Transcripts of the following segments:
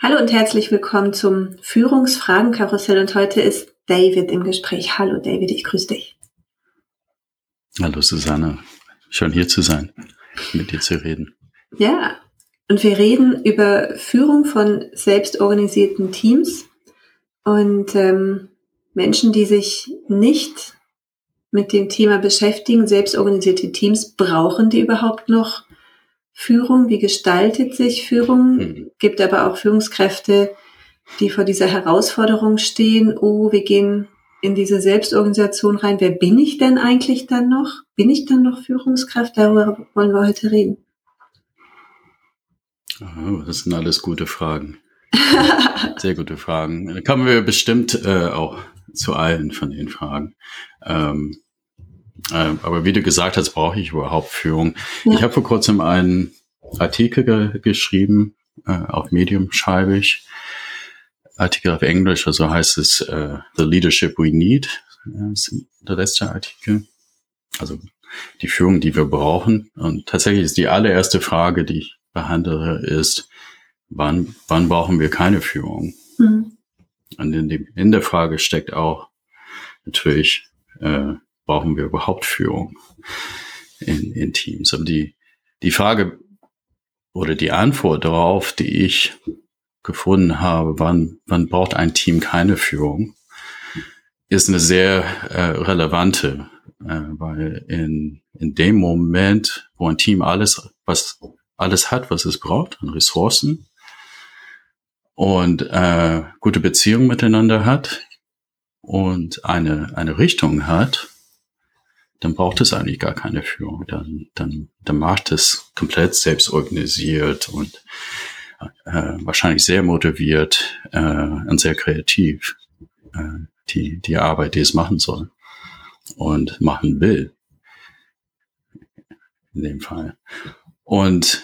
Hallo und herzlich willkommen zum Führungsfragenkarussell und heute ist David im Gespräch. Hallo David, ich grüße dich. Hallo Susanne, schön hier zu sein, mit dir zu reden. Ja, und wir reden über Führung von selbstorganisierten Teams und ähm, Menschen, die sich nicht mit dem Thema beschäftigen, selbstorganisierte Teams, brauchen die überhaupt noch Führung, wie gestaltet sich Führung, mhm. gibt aber auch Führungskräfte, die vor dieser Herausforderung stehen, oh, wir gehen in diese Selbstorganisation rein. Wer bin ich denn eigentlich dann noch? Bin ich dann noch Führungskraft? Darüber wollen wir heute reden. Oh, das sind alles gute Fragen. Sehr gute Fragen. Da kommen wir bestimmt äh, auch zu allen von den Fragen. Ähm, äh, aber wie du gesagt hast, brauche ich überhaupt Führung. Ja. Ich habe vor kurzem einen Artikel ge geschrieben, äh, auf Medium schreibe ich. Artikel auf Englisch, also heißt es uh, The Leadership We Need, ist der letzte Artikel. Also die Führung, die wir brauchen. Und tatsächlich ist die allererste Frage, die ich behandle, ist, wann, wann brauchen wir keine Führung? Mhm. Und in, dem, in der Frage steckt auch natürlich, äh, brauchen wir überhaupt Führung in, in Teams? Aber die, die Frage oder die Antwort darauf, die ich gefunden habe, wann, wann braucht ein Team keine Führung, ist eine sehr äh, relevante, äh, weil in, in dem Moment, wo ein Team alles, was alles hat, was es braucht, an Ressourcen und äh, gute Beziehungen miteinander hat und eine, eine Richtung hat, dann braucht es eigentlich gar keine Führung. Dann, dann, dann macht es komplett selbst organisiert und äh, wahrscheinlich sehr motiviert äh, und sehr kreativ äh, die, die Arbeit, die es machen soll und machen will. In dem Fall. Und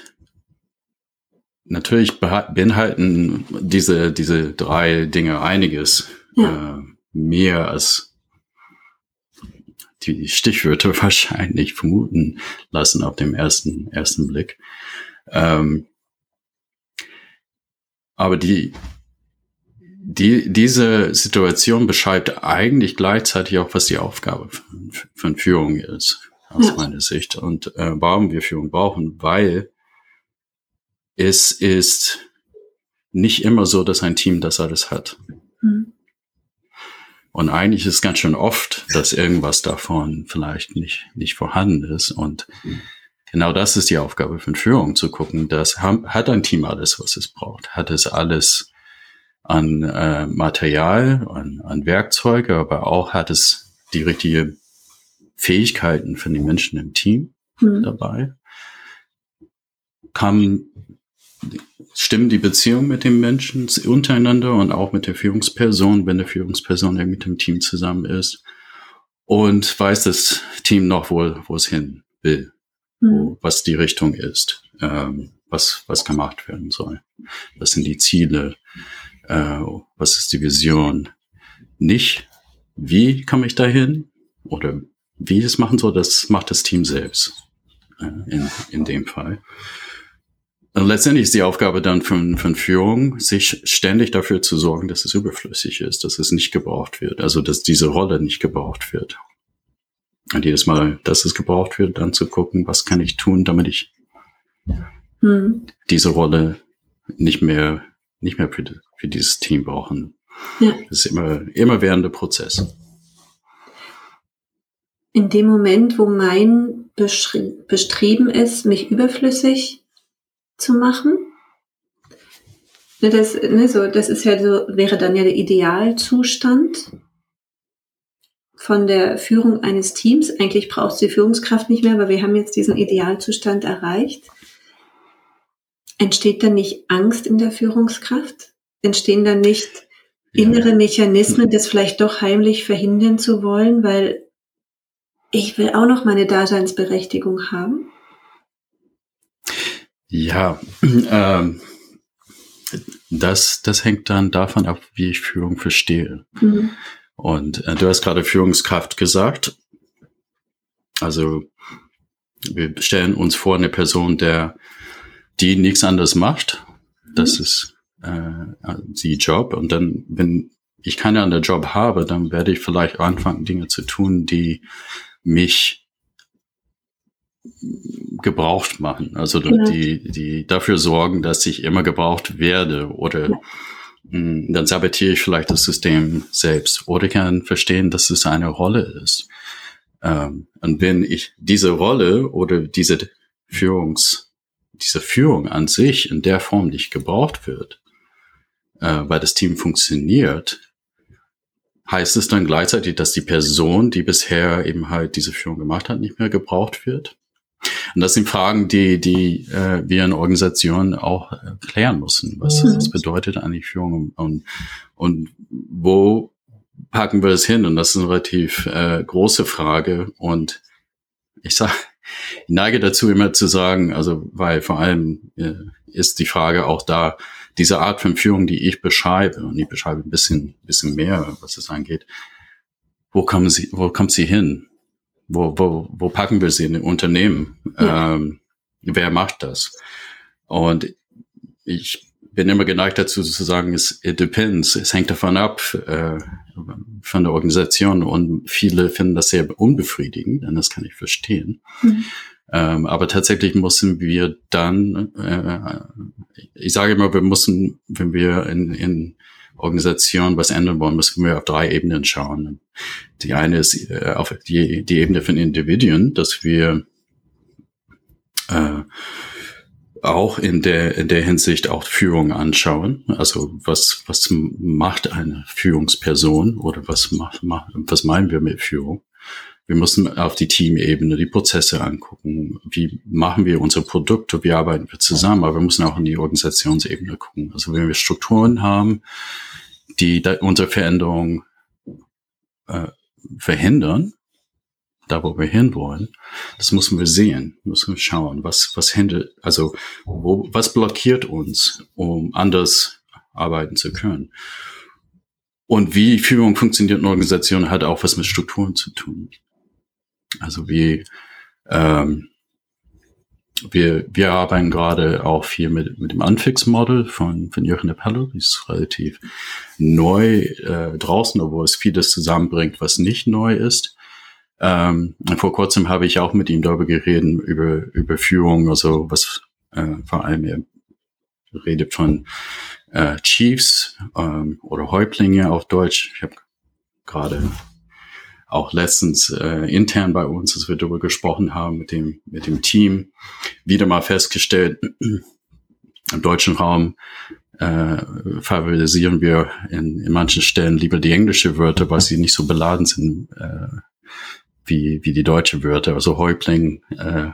natürlich beinhalten diese, diese drei Dinge einiges ja. äh, mehr als die Stichwörter wahrscheinlich vermuten lassen auf dem ersten, ersten Blick. Ähm, aber die, die, diese Situation beschreibt eigentlich gleichzeitig auch, was die Aufgabe von, von Führung ist, aus ja. meiner Sicht. Und äh, warum wir Führung brauchen, weil es ist nicht immer so, dass ein Team das alles hat. Mhm. Und eigentlich ist ganz schön oft, dass irgendwas davon vielleicht nicht, nicht vorhanden ist. Und genau das ist die Aufgabe von Führung, zu gucken, dass hat ein Team alles, was es braucht? Hat es alles an äh, Material, an, an Werkzeuge, aber auch hat es die richtige Fähigkeiten von den Menschen im Team mhm. dabei? Kann stimmen die Beziehungen mit den Menschen untereinander und auch mit der Führungsperson, wenn der Führungsperson mit dem Team zusammen ist. Und weiß das Team noch, wo, wo es hin will, mhm. wo, was die Richtung ist, ähm, was, was gemacht werden soll. Was sind die Ziele? Äh, was ist die Vision? Nicht, wie komme ich dahin? Oder wie es machen soll, das macht das Team selbst. Äh, in, in dem Fall. Und letztendlich ist die Aufgabe dann von, von Führung, sich ständig dafür zu sorgen, dass es überflüssig ist, dass es nicht gebraucht wird, also dass diese Rolle nicht gebraucht wird. Und jedes Mal, dass es gebraucht wird, dann zu gucken, was kann ich tun, damit ich hm. diese Rolle nicht mehr, nicht mehr für, für dieses Team brauchen Ja. Das ist immer, immer währender Prozess. In dem Moment, wo mein Bestreben ist, mich überflüssig zu machen, ne, das, ne, so, das ist ja so, wäre dann ja der Idealzustand von der Führung eines Teams. Eigentlich braucht es die Führungskraft nicht mehr, aber wir haben jetzt diesen Idealzustand erreicht. Entsteht dann nicht Angst in der Führungskraft? Entstehen dann nicht innere Mechanismen, das vielleicht doch heimlich verhindern zu wollen, weil ich will auch noch meine Daseinsberechtigung haben? Ja, ähm, das, das hängt dann davon ab, wie ich Führung verstehe. Mhm. Und äh, du hast gerade Führungskraft gesagt. Also wir stellen uns vor eine Person, der die nichts anderes macht. Das mhm. ist äh, die Job. Und dann, wenn ich keinen anderen Job habe, dann werde ich vielleicht anfangen, Dinge zu tun, die mich gebraucht machen. Also genau. die, die dafür sorgen, dass ich immer gebraucht werde oder ja. mh, hm, dann sabotiere ich vielleicht das System selbst oder kann verstehen, dass es eine Rolle ist. Ähm, und wenn ich diese Rolle oder diese Führungs, diese Führung an sich in der Form nicht gebraucht wird, äh, weil das Team funktioniert, heißt es dann gleichzeitig, dass die Person, die bisher eben halt diese Führung gemacht hat, nicht mehr gebraucht wird? Und das sind Fragen, die, die äh, wir in Organisationen auch äh, klären müssen. Was, mhm. was bedeutet eigentlich Führung und, und wo packen wir es hin? Und das ist eine relativ äh, große Frage. Und ich sage, ich neige dazu immer zu sagen, also weil vor allem äh, ist die Frage auch da, diese Art von Führung, die ich beschreibe, und ich beschreibe ein bisschen, bisschen mehr, was es angeht, wo kommen sie, wo kommt sie hin? Wo, wo, wo packen wir sie in den Unternehmen? Ja. Ähm, wer macht das? Und ich bin immer geneigt dazu zu sagen, es it depends. Es hängt davon ab, äh, von der Organisation. Und viele finden das sehr unbefriedigend, denn das kann ich verstehen. Mhm. Ähm, aber tatsächlich müssen wir dann, äh, ich sage immer, wir müssen, wenn wir in, in Organisationen was ändern wollen, müssen wir auf drei Ebenen schauen. Die eine ist äh, auf die, die Ebene von Individuen, dass wir äh, auch in der, in der Hinsicht auch Führung anschauen. Also was, was macht eine Führungsperson oder was macht, was meinen wir mit Führung? Wir müssen auf die Teamebene die Prozesse angucken. Wie machen wir unsere Produkte? Wie arbeiten wir zusammen? Aber wir müssen auch in die Organisationsebene gucken. Also wenn wir Strukturen haben, die unsere Veränderung äh, verhindern, da wo wir hinwollen, das müssen wir sehen, müssen wir schauen, was, was hindert, also wo, was blockiert uns, um anders arbeiten zu können. Und wie Führung funktioniert in Organisationen hat auch was mit Strukturen zu tun. Also wie ähm, wir, wir arbeiten gerade auch viel mit, mit dem Unfix-Model von, von Jürgen de Pello. Die ist relativ neu äh, draußen, obwohl es vieles zusammenbringt, was nicht neu ist. Ähm, vor kurzem habe ich auch mit ihm darüber geredet, über, über Führung, also was äh, vor allem er redet von äh, Chiefs ähm, oder Häuptlinge auf Deutsch. Ich habe gerade auch letztens äh, intern bei uns, als wir darüber gesprochen haben mit dem, mit dem Team, wieder mal festgestellt, im deutschen Raum äh, favorisieren wir in, in manchen Stellen lieber die englische Wörter, weil sie nicht so beladen sind äh, wie, wie die deutsche Wörter. Also Häuptling äh,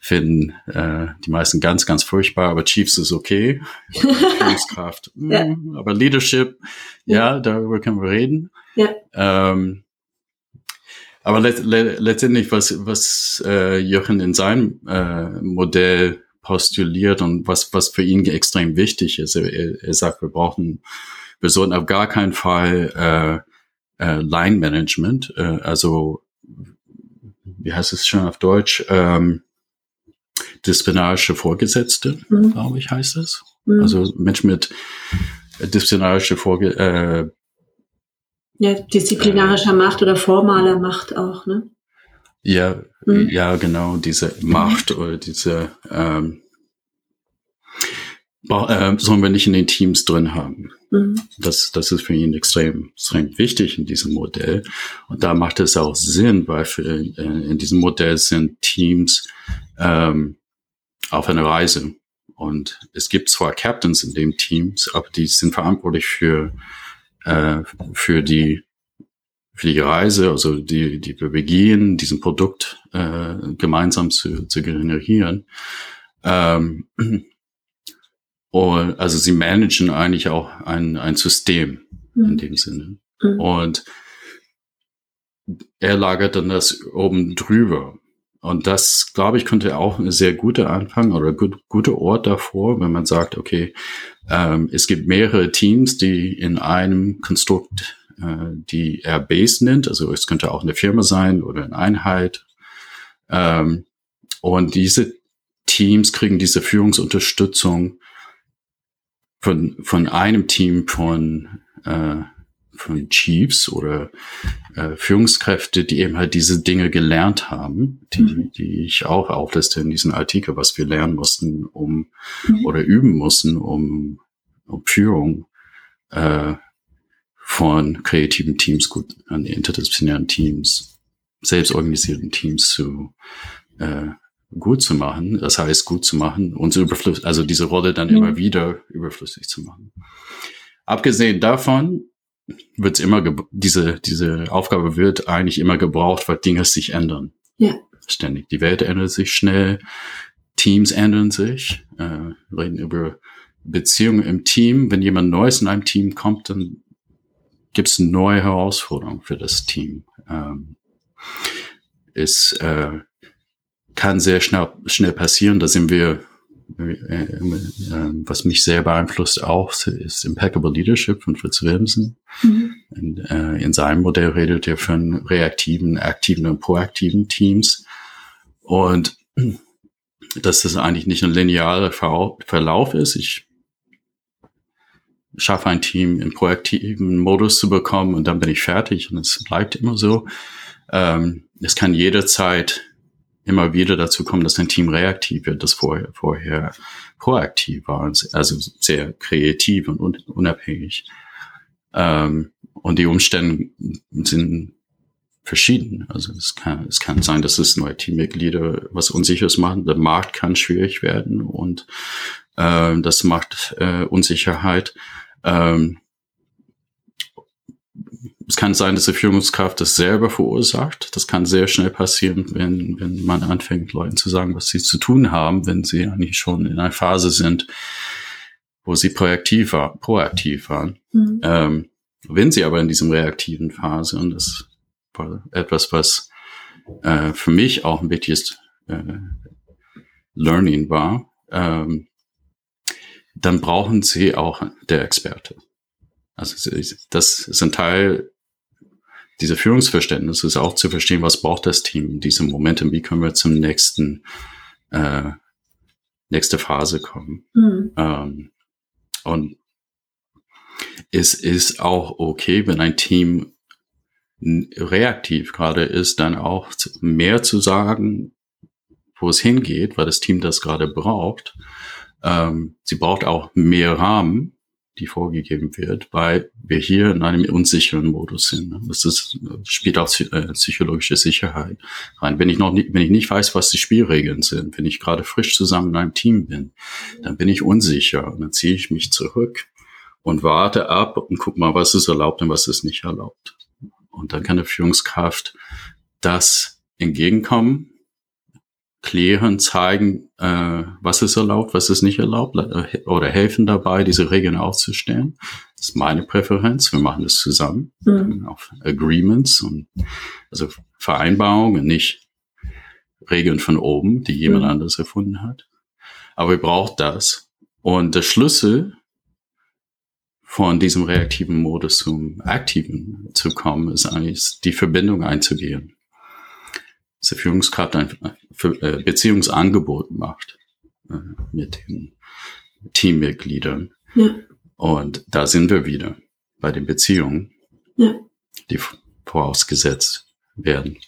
finden äh, die meisten ganz, ganz furchtbar, aber Chiefs ist okay. Führungskraft. ja. Mm, aber Leadership, ja, darüber können wir reden. Ja. Ähm, aber let, let, letztendlich, was, was äh, Jochen in seinem äh, Modell postuliert und was, was für ihn extrem wichtig ist, er, er sagt, wir brauchen, wir sollten auf gar keinen Fall äh, äh, Line Management, äh, also wie heißt es schon auf Deutsch, ähm, disziplinarische Vorgesetzte, mhm. glaube ich, heißt es. Mhm. Also Menschen mit disziplinarische Vorge äh, ja, disziplinarischer äh, Macht oder formaler Macht auch, ne? Ja, mhm. ja, genau, diese Macht oder diese, ähm, äh, sollen wir nicht in den Teams drin haben. Mhm. Das, das ist für ihn extrem, extrem wichtig in diesem Modell. Und da macht es auch Sinn, weil für, äh, in diesem Modell sind Teams ähm, auf einer Reise. Und es gibt zwar Captains in den Teams, aber die sind verantwortlich für, äh, für die für die Reise, also die, die wir begehen, diesen Produkt äh, gemeinsam zu, zu generieren. Ähm, und also sie managen eigentlich auch ein, ein System mhm. in dem Sinne. Mhm. Und er lagert dann das oben drüber. Und das, glaube ich, könnte auch eine sehr gute Anfang oder gut, gute Ort davor, wenn man sagt, okay, ähm, es gibt mehrere Teams, die in einem Konstrukt äh, die er Base nennt. Also es könnte auch eine Firma sein oder eine Einheit. Ähm, und diese Teams kriegen diese Führungsunterstützung von, von einem Team von, äh, von Chiefs oder äh, Führungskräfte, die eben halt diese Dinge gelernt haben, die, mhm. die ich auch aufliste in diesem Artikel, was wir lernen mussten, um mhm. oder üben mussten, um, um Führung äh, von kreativen Teams gut an interdisziplinären Teams, selbstorganisierten Teams zu äh, gut zu machen. Das heißt, gut zu machen und überflüssig, also diese Rolle dann mhm. immer wieder überflüssig zu machen. Abgesehen davon wird immer diese diese Aufgabe wird eigentlich immer gebraucht, weil Dinge sich ändern. Ja. Ständig. Die Welt ändert sich schnell, Teams ändern sich. Äh, reden über Beziehungen im Team. Wenn jemand Neues in einem Team kommt, dann gibt es neue Herausforderungen für das Team. Ähm, es äh, kann sehr schnell, schnell passieren, da sind wir, was mich sehr beeinflusst auch, ist Impeccable Leadership von Fritz Wilmsen. Mhm. In, äh, in seinem Modell redet er von reaktiven, aktiven und proaktiven Teams. Und dass das eigentlich nicht ein linearer Verlauf ist. Ich schaffe ein Team im proaktiven Modus zu bekommen und dann bin ich fertig und es bleibt immer so. Ähm, es kann jederzeit immer wieder dazu kommen, dass ein Team reaktiv wird, das vorher, vorher proaktiv war, also sehr kreativ und unabhängig. Ähm, und die Umstände sind verschieden. Also es kann, es kann sein, dass es neue Teammitglieder was Unsicheres machen. Der Markt kann schwierig werden und äh, das macht äh, Unsicherheit. Ähm, es kann sein, dass die Führungskraft das selber verursacht. Das kann sehr schnell passieren, wenn, wenn man anfängt, Leuten zu sagen, was sie zu tun haben, wenn sie eigentlich schon in einer Phase sind, wo sie proaktiv, war, proaktiv waren. Mhm. Ähm, wenn sie aber in diesem reaktiven Phase, und das war etwas, was äh, für mich auch ein wichtiges äh, Learning war, ähm, dann brauchen sie auch der Experte. Also das ist ein Teil dieser Führungsverständnis, ist auch zu verstehen, was braucht das Team in diesem Moment und wie können wir zum nächsten, äh, nächste Phase kommen. Mhm. Ähm, und es ist auch okay, wenn ein Team reaktiv gerade ist, dann auch mehr zu sagen, wo es hingeht, weil das Team das gerade braucht ähm, sie braucht auch mehr Rahmen, die vorgegeben wird, weil wir hier in einem unsicheren Modus sind. Ne? Das ist, spielt auch äh, psychologische Sicherheit rein. Wenn ich noch nicht, wenn ich nicht weiß, was die Spielregeln sind, wenn ich gerade frisch zusammen in einem Team bin, dann bin ich unsicher und dann ziehe ich mich zurück und warte ab und guck mal, was ist erlaubt und was ist nicht erlaubt. Und dann kann eine Führungskraft das entgegenkommen klären, zeigen, äh, was ist erlaubt, was ist nicht erlaubt äh, oder helfen dabei, diese Regeln aufzustellen. Das ist meine Präferenz. Wir machen das zusammen mhm. auf Agreements und also Vereinbarungen, nicht Regeln von oben, die jemand mhm. anderes erfunden hat. Aber wir brauchen das. Und der Schlüssel von diesem reaktiven Modus zum aktiven zu kommen, ist eigentlich die Verbindung einzugehen dass Führungskraft ein äh, Beziehungsangebot macht äh, mit den Teammitgliedern. Ja. Und da sind wir wieder bei den Beziehungen, ja. die vorausgesetzt werden.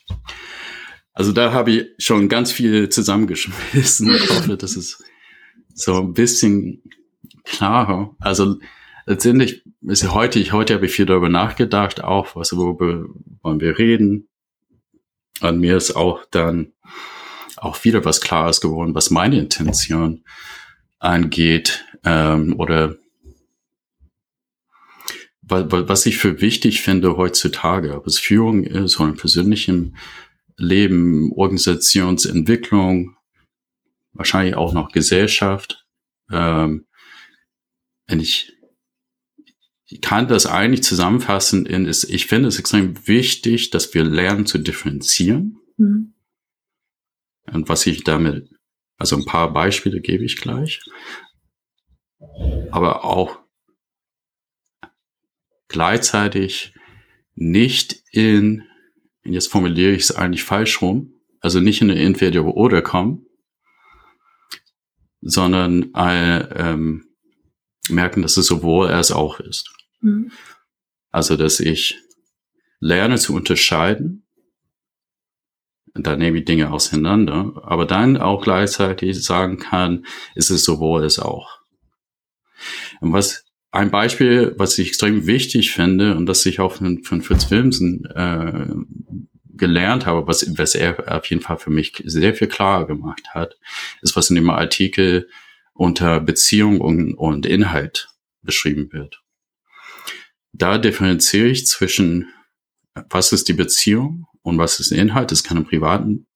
Also da habe ich schon ganz viel zusammengeschmissen. Ich hoffe, dass es so ein bisschen klarer. Also letztendlich ist heute, ich heute habe ich viel darüber nachgedacht, auch was worüber wollen wir reden. Und mir ist auch dann auch wieder was Klares geworden, was meine Intention angeht ähm, oder was ich für wichtig finde heutzutage, ob es Führung ist oder im persönlichen Leben, Organisationsentwicklung, wahrscheinlich auch noch Gesellschaft. Ähm, wenn ich, ich kann das eigentlich zusammenfassen in, ist, ich finde es extrem wichtig, dass wir lernen zu differenzieren. Mhm. Und was ich damit, also ein paar Beispiele gebe ich gleich, aber auch gleichzeitig nicht in, jetzt formuliere ich es eigentlich falsch rum, also nicht in eine Entweder-Oder kommen, sondern äh, ähm, merken, dass es sowohl als auch ist. Mhm. Also, dass ich lerne zu unterscheiden, da nehme ich Dinge auseinander, aber dann auch gleichzeitig sagen kann, ist es sowohl als auch. Und was ein Beispiel, was ich extrem wichtig finde und das ich auch von, von Fritz Wilmsen äh, gelernt habe, was, was er auf jeden Fall für mich sehr viel klarer gemacht hat, ist, was in dem Artikel unter Beziehung und, und Inhalt beschrieben wird. Da differenziere ich zwischen, was ist die Beziehung und was ist der Inhalt. Das kann im privaten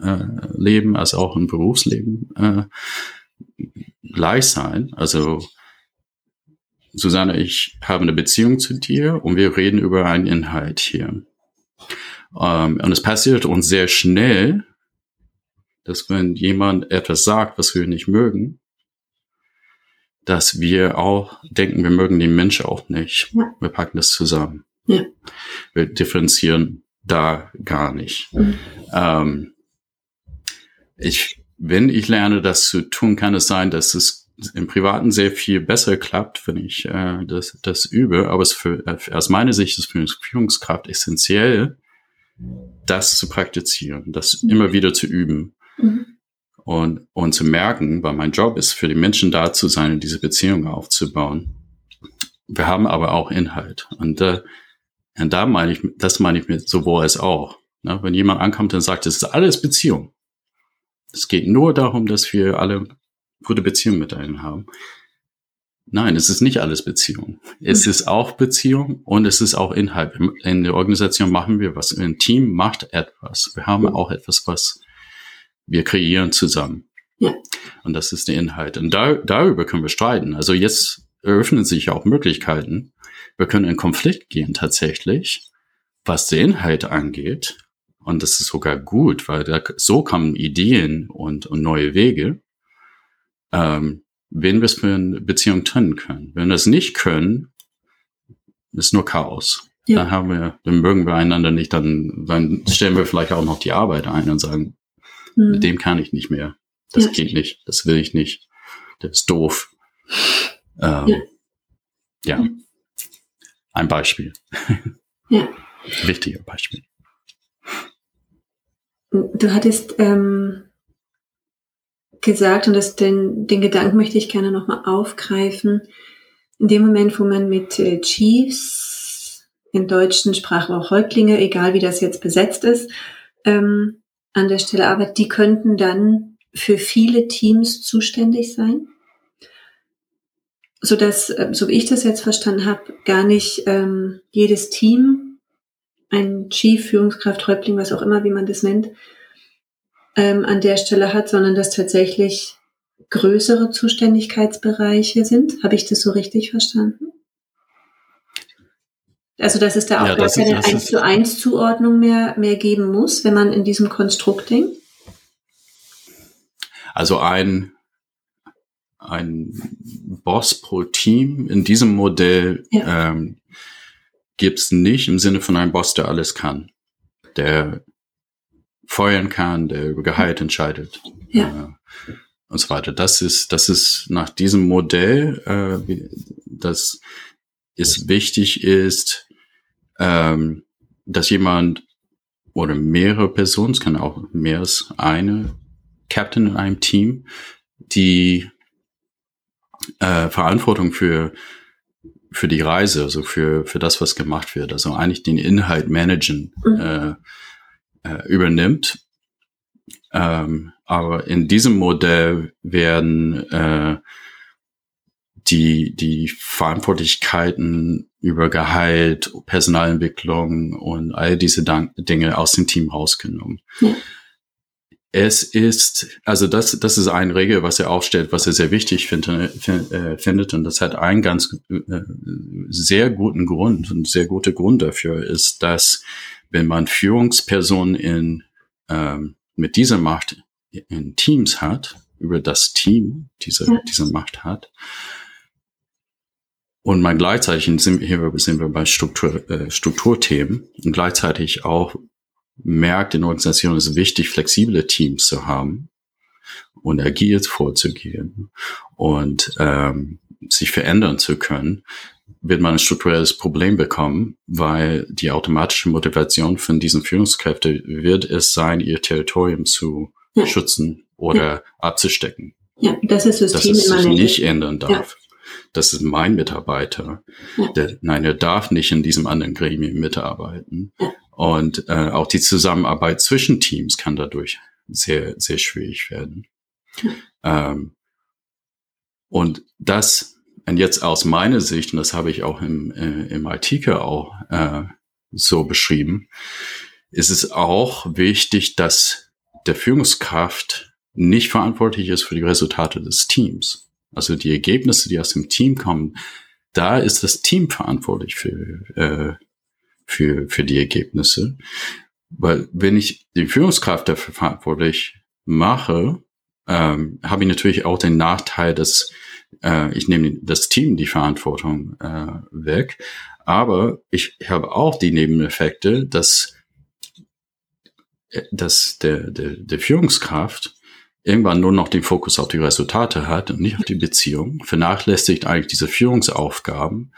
äh, Leben als auch im Berufsleben äh, gleich sein. Also Susanne, ich habe eine Beziehung zu dir und wir reden über einen Inhalt hier. Ähm, und es passiert uns sehr schnell, dass wenn jemand etwas sagt, was wir nicht mögen, dass wir auch denken, wir mögen den Mensch auch nicht. Ja. Wir packen das zusammen. Ja. Wir differenzieren da gar nicht. Mhm. Ähm, ich, wenn ich lerne, das zu tun, kann es sein, dass es im Privaten sehr viel besser klappt, wenn ich äh, das, das übe. Aber es für, äh, aus meiner Sicht ist für eine Führungskraft essentiell, das zu praktizieren, das mhm. immer wieder zu üben. Und, und zu merken, weil mein Job ist, für die Menschen da zu sein und diese Beziehung aufzubauen. Wir haben aber auch Inhalt. Und, äh, und da meine ich, das meine ich mit sowohl als auch. Ne? Wenn jemand ankommt und sagt, es ist alles Beziehung. Es geht nur darum, dass wir alle gute Beziehung mit einem haben. Nein, es ist nicht alles Beziehung. Es mhm. ist auch Beziehung und es ist auch Inhalt. In der Organisation machen wir was. Ein Team macht etwas. Wir haben auch etwas, was wir kreieren zusammen. Ja. Und das ist der Inhalt. Und da, darüber können wir streiten. Also jetzt eröffnen sich auch Möglichkeiten. Wir können in Konflikt gehen tatsächlich, was den Inhalt angeht. Und das ist sogar gut, weil da, so kommen Ideen und, und neue Wege ähm, wen wir es für eine Beziehung trennen können. Wenn wir es nicht können, ist nur Chaos. Ja. Dann haben wir, dann mögen wir einander nicht, dann, dann stellen wir vielleicht auch noch die Arbeit ein und sagen, mhm. mit dem kann ich nicht mehr. Das ja. geht nicht, das will ich nicht. Das ist doof. Ähm, ja. ja. Ein Beispiel. Ja. Wichtiger Beispiel. Du hattest ähm, gesagt und das, den, den Gedanken möchte ich gerne nochmal aufgreifen. In dem Moment, wo man mit äh, Chiefs, in deutschen Sprachrohr Häuptlinge, egal wie das jetzt besetzt ist, ähm, an der Stelle arbeitet, die könnten dann für viele Teams zuständig sein, so dass, äh, so wie ich das jetzt verstanden habe, gar nicht ähm, jedes Team ein Chief, Führungskraft, Häuptling, was auch immer, wie man das nennt, ähm, an der Stelle hat, sondern dass tatsächlich größere Zuständigkeitsbereiche sind. Habe ich das so richtig verstanden? Also dass es da auch ja, gar keine eins zu eins Zuordnung mehr, mehr geben muss, wenn man in diesem Konstrukt denkt? Also ein, ein Boss pro Team in diesem Modell ja. ähm, gibt es nicht im Sinne von einem Boss, der alles kann. Der feuern kann, der über Gehalt entscheidet. Ja. Äh, und so weiter. Das ist, das ist nach diesem Modell, äh, das ist wichtig ist, ähm, dass jemand oder mehrere Personen, es kann auch mehr als eine Captain in einem Team, die äh, Verantwortung für für die Reise, also für für das, was gemacht wird, also eigentlich den Inhalt managen mhm. äh, äh, übernimmt. Ähm, aber in diesem Modell werden äh, die, die Verantwortlichkeiten über Gehalt, Personalentwicklung und all diese Dinge aus dem Team rausgenommen. Ja. Es ist, also das, das ist eine Regel, was er aufstellt, was er sehr wichtig finde, äh, findet. Und das hat einen ganz äh, sehr guten Grund und sehr guter Grund dafür ist, dass wenn man Führungspersonen in, ähm, mit dieser Macht in Teams hat, über das Team diese, ja. diese Macht hat, und man gleichzeitig sind, hier sind wir bei Struktur, äh, Strukturthemen und gleichzeitig auch merkt in Organisationen, es ist wichtig, flexible Teams zu haben und agil vorzugehen und ähm, sich verändern zu können, wird man ein strukturelles Problem bekommen, weil die automatische Motivation von diesen Führungskräften wird es sein, ihr Territorium zu ja. schützen oder ja. abzustecken. Ja, das ist das System, dass es sich nicht ändern darf. Ja das ist mein Mitarbeiter. Ja. Der, nein, er darf nicht in diesem anderen Gremium mitarbeiten. Ja. Und äh, auch die Zusammenarbeit zwischen Teams kann dadurch sehr, sehr schwierig werden. Ja. Ähm, und das, und jetzt aus meiner Sicht, und das habe ich auch im, äh, im Artikel auch äh, so beschrieben, ist es auch wichtig, dass der Führungskraft nicht verantwortlich ist für die Resultate des Teams also die Ergebnisse, die aus dem Team kommen, da ist das Team verantwortlich für, äh, für, für die Ergebnisse. Weil wenn ich die Führungskraft dafür verantwortlich mache, ähm, habe ich natürlich auch den Nachteil, dass äh, ich nehme das Team die Verantwortung äh, weg. Aber ich habe auch die Nebeneffekte, dass, äh, dass der, der, der Führungskraft irgendwann nur noch den Fokus auf die Resultate hat und nicht auf die Beziehung, vernachlässigt eigentlich diese Führungsaufgaben,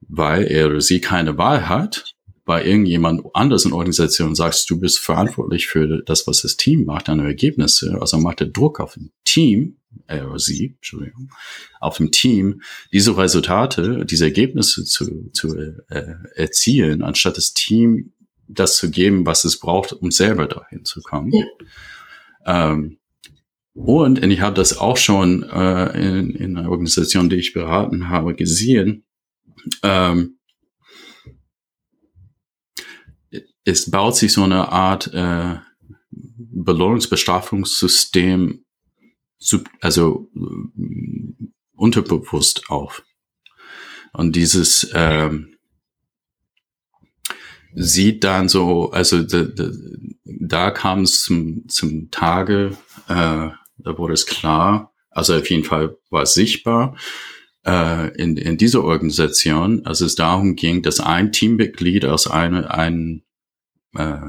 weil er oder sie keine Wahl hat, bei irgendjemand anders in Organisation sagst, du bist verantwortlich für das, was das Team macht, deine Ergebnisse, also macht der Druck auf dem Team, er oder sie, Entschuldigung, auf dem Team, diese Resultate, diese Ergebnisse zu, zu äh, erzielen, anstatt das Team das zu geben, was es braucht, um selber dahin zu kommen. Ja. Ähm, und, und ich habe das auch schon äh, in, in einer Organisation, die ich beraten habe, gesehen. Ähm, es baut sich so eine Art äh, Belohnungsbestrafungssystem, also unterbewusst auf. Und dieses ähm, sieht dann so, also de, de, da kam es zum, zum Tage, äh, da wurde es klar, also auf jeden Fall war es sichtbar äh, in, in dieser Organisation, als es darum ging, dass ein Teammitglied aus einer ein, äh,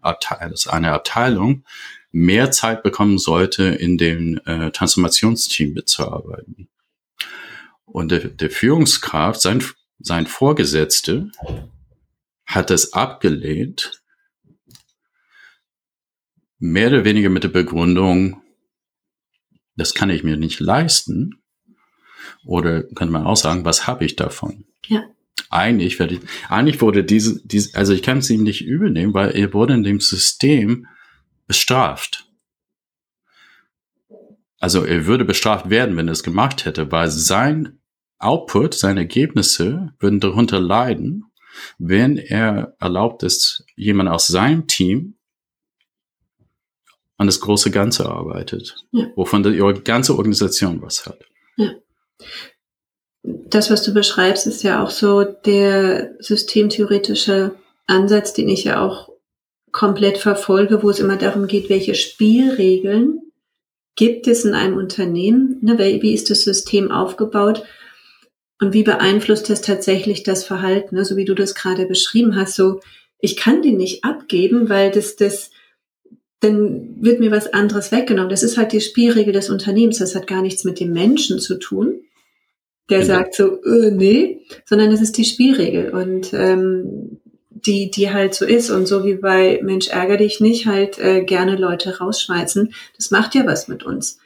Abteil, aus Abteilung mehr Zeit bekommen sollte, in dem äh, Transformationsteam mitzuarbeiten. Und der, der Führungskraft, sein, sein Vorgesetzte, hat es abgelehnt, mehr oder weniger mit der Begründung, das kann ich mir nicht leisten. Oder könnte man auch sagen, was habe ich davon? Ja. Eigentlich, werde ich, eigentlich wurde diese, diese, also ich kann es ihm nicht übel nehmen, weil er wurde in dem System bestraft. Also er würde bestraft werden, wenn er es gemacht hätte, weil sein Output, seine Ergebnisse würden darunter leiden, wenn er erlaubt ist, jemand aus seinem Team an das große Ganze arbeitet, ja. wovon die ganze Organisation was hat. Ja. Das, was du beschreibst, ist ja auch so der systemtheoretische Ansatz, den ich ja auch komplett verfolge, wo es immer darum geht, welche Spielregeln gibt es in einem Unternehmen, ne, wie ist das System aufgebaut und wie beeinflusst das tatsächlich das Verhalten, so wie du das gerade beschrieben hast, so ich kann den nicht abgeben, weil das, das, dann wird mir was anderes weggenommen. Das ist halt die Spielregel des Unternehmens. Das hat gar nichts mit dem Menschen zu tun, der genau. sagt so, äh, nee, sondern das ist die Spielregel und ähm, die, die halt so ist und so wie bei Mensch ärger dich nicht halt äh, gerne Leute rausschmeißen. Das macht ja was mit uns.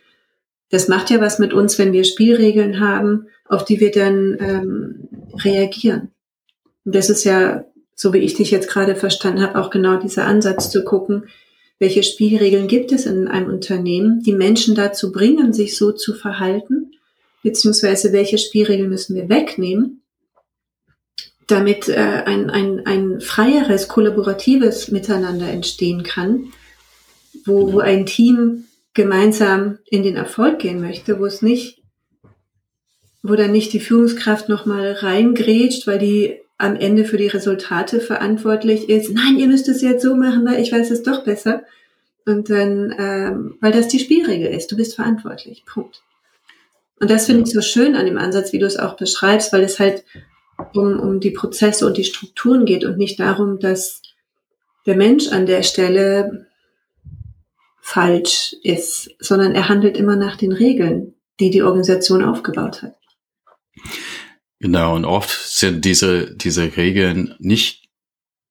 das macht ja was mit uns, wenn wir Spielregeln haben, auf die wir dann ähm, reagieren. Und das ist ja, so wie ich dich jetzt gerade verstanden habe, auch genau dieser Ansatz zu gucken, welche Spielregeln gibt es in einem Unternehmen, die Menschen dazu bringen, sich so zu verhalten, beziehungsweise welche Spielregeln müssen wir wegnehmen, damit äh, ein, ein, ein freieres, kollaboratives Miteinander entstehen kann, wo, wo ein Team gemeinsam in den Erfolg gehen möchte, wo es nicht, wo dann nicht die Führungskraft nochmal reingrätscht, weil die am Ende für die Resultate verantwortlich ist. Nein, ihr müsst es jetzt so machen, weil ich weiß es doch besser. Und dann, ähm, weil das die Spielregel ist, du bist verantwortlich. Punkt. Und das finde ich so schön an dem Ansatz, wie du es auch beschreibst, weil es halt um, um die Prozesse und die Strukturen geht und nicht darum, dass der Mensch an der Stelle falsch ist, sondern er handelt immer nach den Regeln, die die Organisation aufgebaut hat. Genau, und oft sind diese, diese Regeln nicht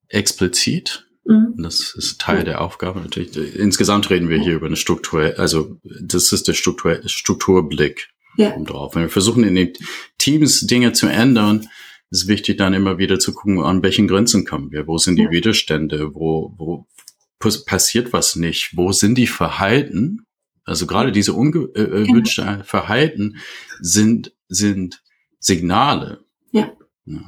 explizit. Mhm. Das ist Teil der Aufgabe natürlich. Insgesamt reden wir hier über eine Struktur, also das ist der Struktur, Strukturblick ja. drauf. Wenn wir versuchen, in den Teams Dinge zu ändern, ist wichtig, dann immer wieder zu gucken, an welchen Grenzen kommen wir, wo sind die ja. Widerstände, wo, wo passiert was nicht, wo sind die Verhalten, also gerade diese ungewünschte äh, genau. Verhalten sind, sind Signale. Ja.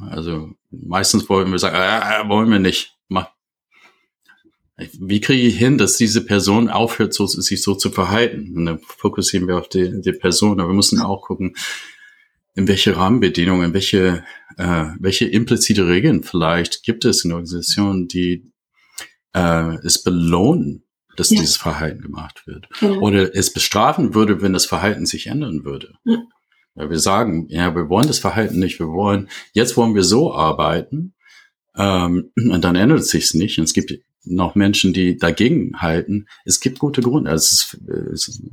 Also meistens wollen wir sagen, äh, wollen wir nicht. Mach. Wie kriege ich hin, dass diese Person aufhört, so, sich so zu verhalten? Und dann fokussieren wir auf die, die Person, aber wir müssen auch gucken, in welche Rahmenbedingungen, in welche, äh, welche implizite Regeln vielleicht gibt es in Organisationen, die äh, es belohnen, dass ja. dieses Verhalten gemacht wird. Genau. Oder es bestrafen würde, wenn das Verhalten sich ändern würde. Ja. Weil wir sagen, ja, wir wollen das Verhalten nicht, wir wollen, jetzt wollen wir so arbeiten, ähm, und dann ändert es sich nicht. Und es gibt noch Menschen, die dagegen halten. Es gibt gute Gründe. Also es ist, es ist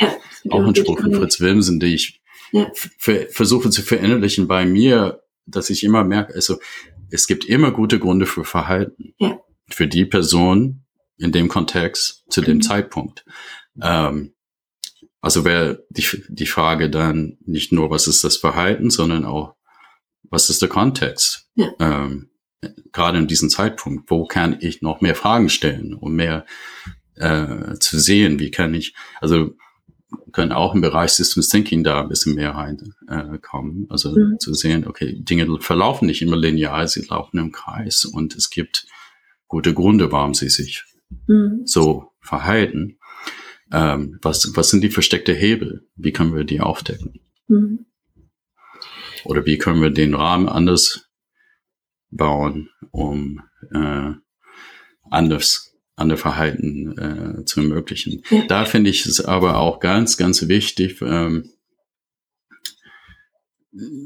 ja, auch ein Spruch von Fritz Wilmsen, die ich ja. versuche zu verinnerlichen bei mir, dass ich immer merke, also es gibt immer gute Gründe für Verhalten. Ja. Für die Person in dem Kontext zu dem mhm. Zeitpunkt. Ähm, also wäre die, die Frage dann nicht nur, was ist das Verhalten, sondern auch, was ist der Kontext? Ja. Ähm, gerade in diesem Zeitpunkt, wo kann ich noch mehr Fragen stellen, um mehr äh, zu sehen, wie kann ich, also können auch im Bereich Systems Thinking da ein bisschen mehr reinkommen. Äh, also mhm. zu sehen, okay, Dinge verlaufen nicht immer linear, sie laufen im Kreis und es gibt gute Gründe, warum sie sich mhm. so verhalten. Ähm, was, was sind die versteckte Hebel? Wie können wir die aufdecken? Mhm. Oder wie können wir den Rahmen anders bauen, um äh, anders andere Verhalten äh, zu ermöglichen. Ja. Da finde ich es aber auch ganz, ganz wichtig, ähm,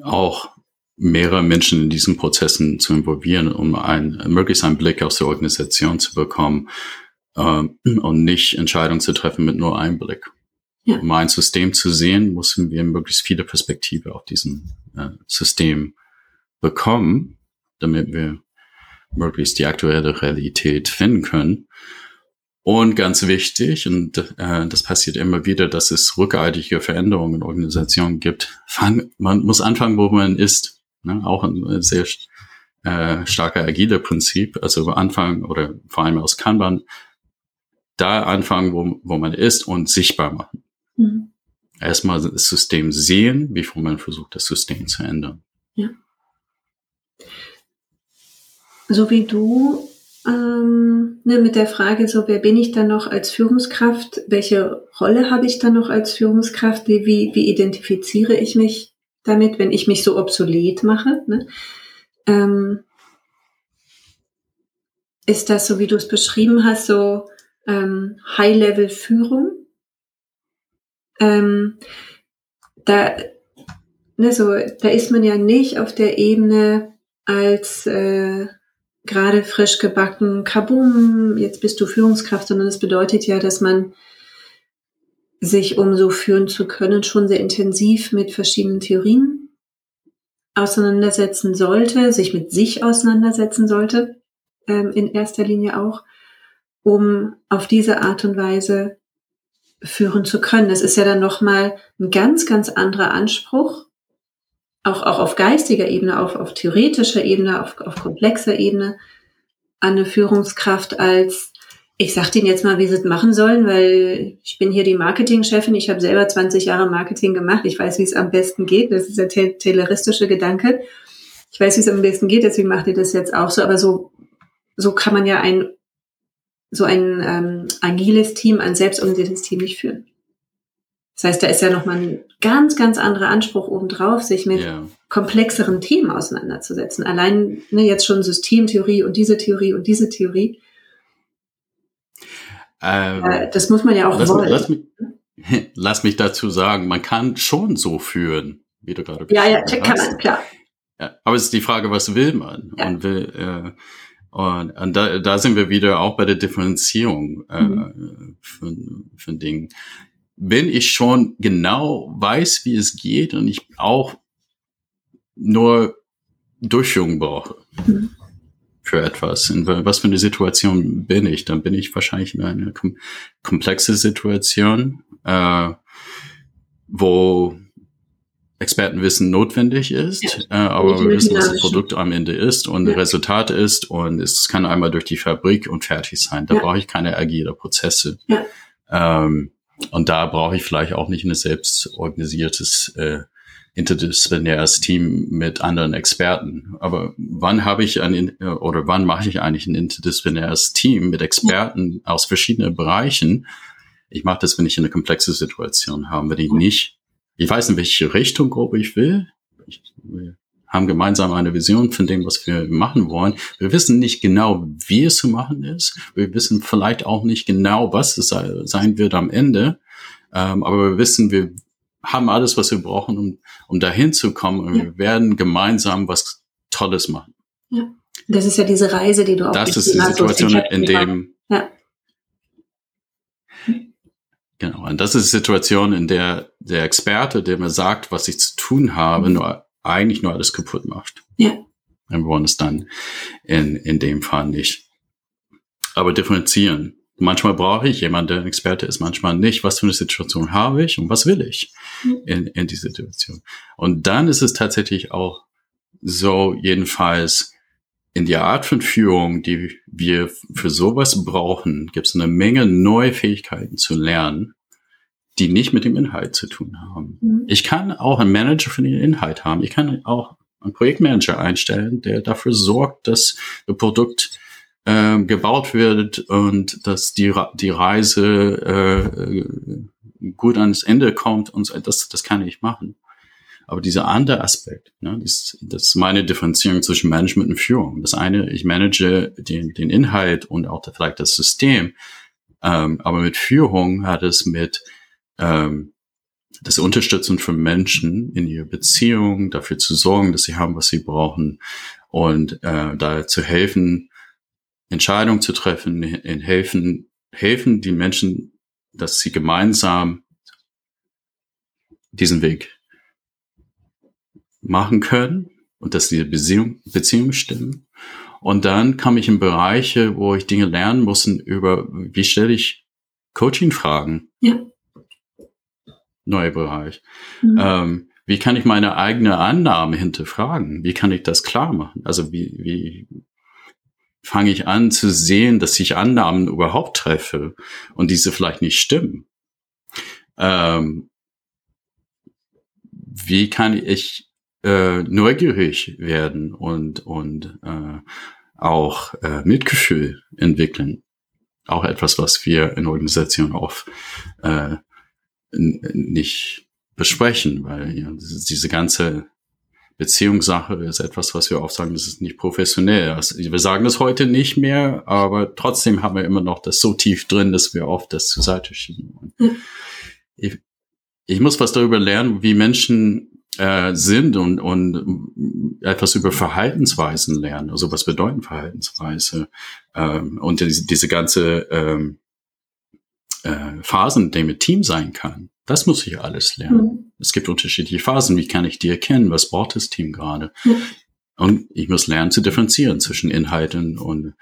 auch mehrere Menschen in diesen Prozessen zu involvieren, um ein, möglichst einen Blick auf die Organisation zu bekommen ähm, und nicht Entscheidungen zu treffen mit nur einem Blick. Ja. Um ein System zu sehen, müssen wir möglichst viele Perspektive auf diesem äh, System bekommen, damit wir möglichst die aktuelle Realität finden können. Und ganz wichtig, und äh, das passiert immer wieder, dass es rückgeitige Veränderungen in Organisationen gibt. Fang, man muss anfangen, wo man ist. Ne? Auch ein sehr äh, starker agile Prinzip. Also anfangen oder vor allem aus Kanban da anfangen, wo, wo man ist und sichtbar machen. Mhm. Erstmal das System sehen, bevor man versucht, das System zu ändern. Ja. So wie du ähm, ne, mit der Frage, so wer bin ich dann noch als Führungskraft? Welche Rolle habe ich dann noch als Führungskraft? Wie, wie, identifiziere ich mich damit, wenn ich mich so obsolet mache? Ne? Ähm, ist das so, wie du es beschrieben hast, so ähm, High-Level-Führung. Ähm, da, ne, so, da ist man ja nicht auf der Ebene als äh, gerade frisch gebacken, kabum, jetzt bist du Führungskraft, sondern es bedeutet ja, dass man sich, um so führen zu können, schon sehr intensiv mit verschiedenen Theorien auseinandersetzen sollte, sich mit sich auseinandersetzen sollte, ähm, in erster Linie auch um auf diese Art und Weise führen zu können. Das ist ja dann nochmal ein ganz, ganz anderer Anspruch, auch, auch auf geistiger Ebene, auf, auf theoretischer Ebene, auf, auf komplexer Ebene an eine Führungskraft als ich sag denen jetzt mal, wie sie es machen sollen, weil ich bin hier die Marketingchefin. Ich habe selber 20 Jahre Marketing gemacht. Ich weiß, wie es am besten geht. Das ist der tayloristische Gedanke. Ich weiß, wie es am besten geht, deswegen macht ihr das jetzt auch so. Aber so, so kann man ja ein so ein ähm, agiles Team, ein selbstorganisiertes Team nicht führen. Das heißt, da ist ja nochmal ein ganz, ganz anderer Anspruch obendrauf, sich mit yeah. komplexeren Themen auseinanderzusetzen. Allein ne, jetzt schon Systemtheorie und diese Theorie und diese Theorie. Ähm, äh, das muss man ja auch lass, wollen. Lass mich, lass mich dazu sagen, man kann schon so führen, wie du gerade Ja, ja, kann man, klar. Ja, aber es ist die Frage, was will man? Ja. Und will, äh, und, und da, da sind wir wieder auch bei der Differenzierung äh, mhm. von, von Dingen. Wenn ich schon genau weiß, wie es geht und ich auch nur Durchführung brauche mhm. für etwas, in was für eine Situation bin ich, dann bin ich wahrscheinlich in einer kom komplexe Situation, äh, wo Expertenwissen notwendig ist, ja. äh, aber wir wissen, was das Produkt am Ende ist und ja. Resultat ist und es kann einmal durch die Fabrik und fertig sein. Da ja. brauche ich keine agile Prozesse. Ähm, und da brauche ich vielleicht auch nicht ein selbstorganisiertes äh, interdisziplinäres Team mit anderen Experten. Aber wann habe ich ein oder wann mache ich eigentlich ein interdisziplinäres Team mit Experten aus verschiedenen Bereichen? Ich mache das, wenn ich eine komplexe Situation habe, wenn ich nicht ich weiß, in welche Richtung grob ich will. Ich, wir haben gemeinsam eine Vision von dem, was wir machen wollen. Wir wissen nicht genau, wie es zu machen ist. Wir wissen vielleicht auch nicht genau, was es sein wird am Ende. Ähm, aber wir wissen, wir haben alles, was wir brauchen, um, um dahin zu kommen. Und ja. wir werden gemeinsam was Tolles machen. Ja. Das ist ja diese Reise, die du auch Das ist die Situation, in dem ja. Genau. Und das ist die Situation, in der der Experte, der mir sagt, was ich zu tun habe, mhm. nur eigentlich nur alles kaputt macht. Ja. Wir wollen es dann in, in dem Fall nicht. Aber differenzieren. Manchmal brauche ich jemanden, der ein Experte ist, manchmal nicht. Was für eine Situation habe ich und was will ich mhm. in, in dieser Situation? Und dann ist es tatsächlich auch so, jedenfalls, in der Art von Führung, die wir für sowas brauchen, gibt es eine Menge neue Fähigkeiten zu lernen, die nicht mit dem Inhalt zu tun haben. Mhm. Ich kann auch einen Manager für den Inhalt haben. Ich kann auch einen Projektmanager einstellen, der dafür sorgt, dass das Produkt äh, gebaut wird und dass die, die Reise äh, gut ans Ende kommt und so. Das, das kann ich machen. Aber dieser andere Aspekt, ne, das, das ist meine Differenzierung zwischen Management und Führung. Das eine, ich manage den, den Inhalt und auch vielleicht das System. Ähm, aber mit Führung hat es mit ähm, das Unterstützen von Menschen in ihrer Beziehung, dafür zu sorgen, dass sie haben, was sie brauchen und äh, da zu helfen, Entscheidungen zu treffen, in helfen, helfen die Menschen, dass sie gemeinsam diesen Weg machen können und dass diese Beziehung, Beziehungen stimmen. Und dann kam ich in Bereiche, wo ich Dinge lernen musste über, wie stelle ich Coaching-Fragen? Ja. Neuer Bereich. Mhm. Ähm, wie kann ich meine eigene Annahme hinterfragen? Wie kann ich das klar machen? Also wie, wie fange ich an zu sehen, dass ich Annahmen überhaupt treffe und diese vielleicht nicht stimmen? Ähm, wie kann ich äh, neugierig werden und, und äh, auch äh, Mitgefühl entwickeln. Auch etwas, was wir in Organisationen oft äh, nicht besprechen, weil ja, diese ganze Beziehungssache ist etwas, was wir oft sagen, das ist nicht professionell. Also, wir sagen das heute nicht mehr, aber trotzdem haben wir immer noch das so tief drin, dass wir oft das zur Seite schieben. Ich, ich muss was darüber lernen, wie Menschen äh, sind und, und etwas über Verhaltensweisen lernen. Also was bedeuten Verhaltensweise? Ähm, und diese, diese ganze ähm, äh, Phasen, die mit Team sein kann. Das muss ich alles lernen. Mhm. Es gibt unterschiedliche Phasen. Wie kann ich die erkennen? Was braucht das Team gerade? Mhm. Und ich muss lernen zu differenzieren zwischen Inhalten und,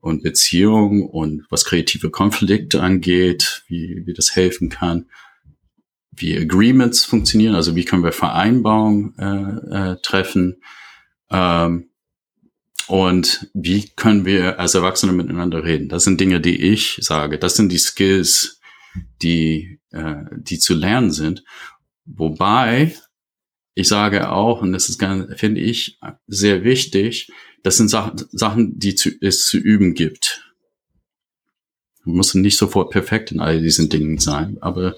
und Beziehungen und was kreative Konflikte angeht, wie, wie das helfen kann, wie Agreements funktionieren, also wie können wir Vereinbarungen äh, äh, treffen ähm, und wie können wir als Erwachsene miteinander reden. Das sind Dinge, die ich sage. Das sind die Skills, die, äh, die zu lernen sind. Wobei ich sage auch, und das ist ganz, finde ich, sehr wichtig, das sind Sachen, Sachen die zu, es zu üben gibt. Man muss nicht sofort perfekt in all diesen Dingen sein, aber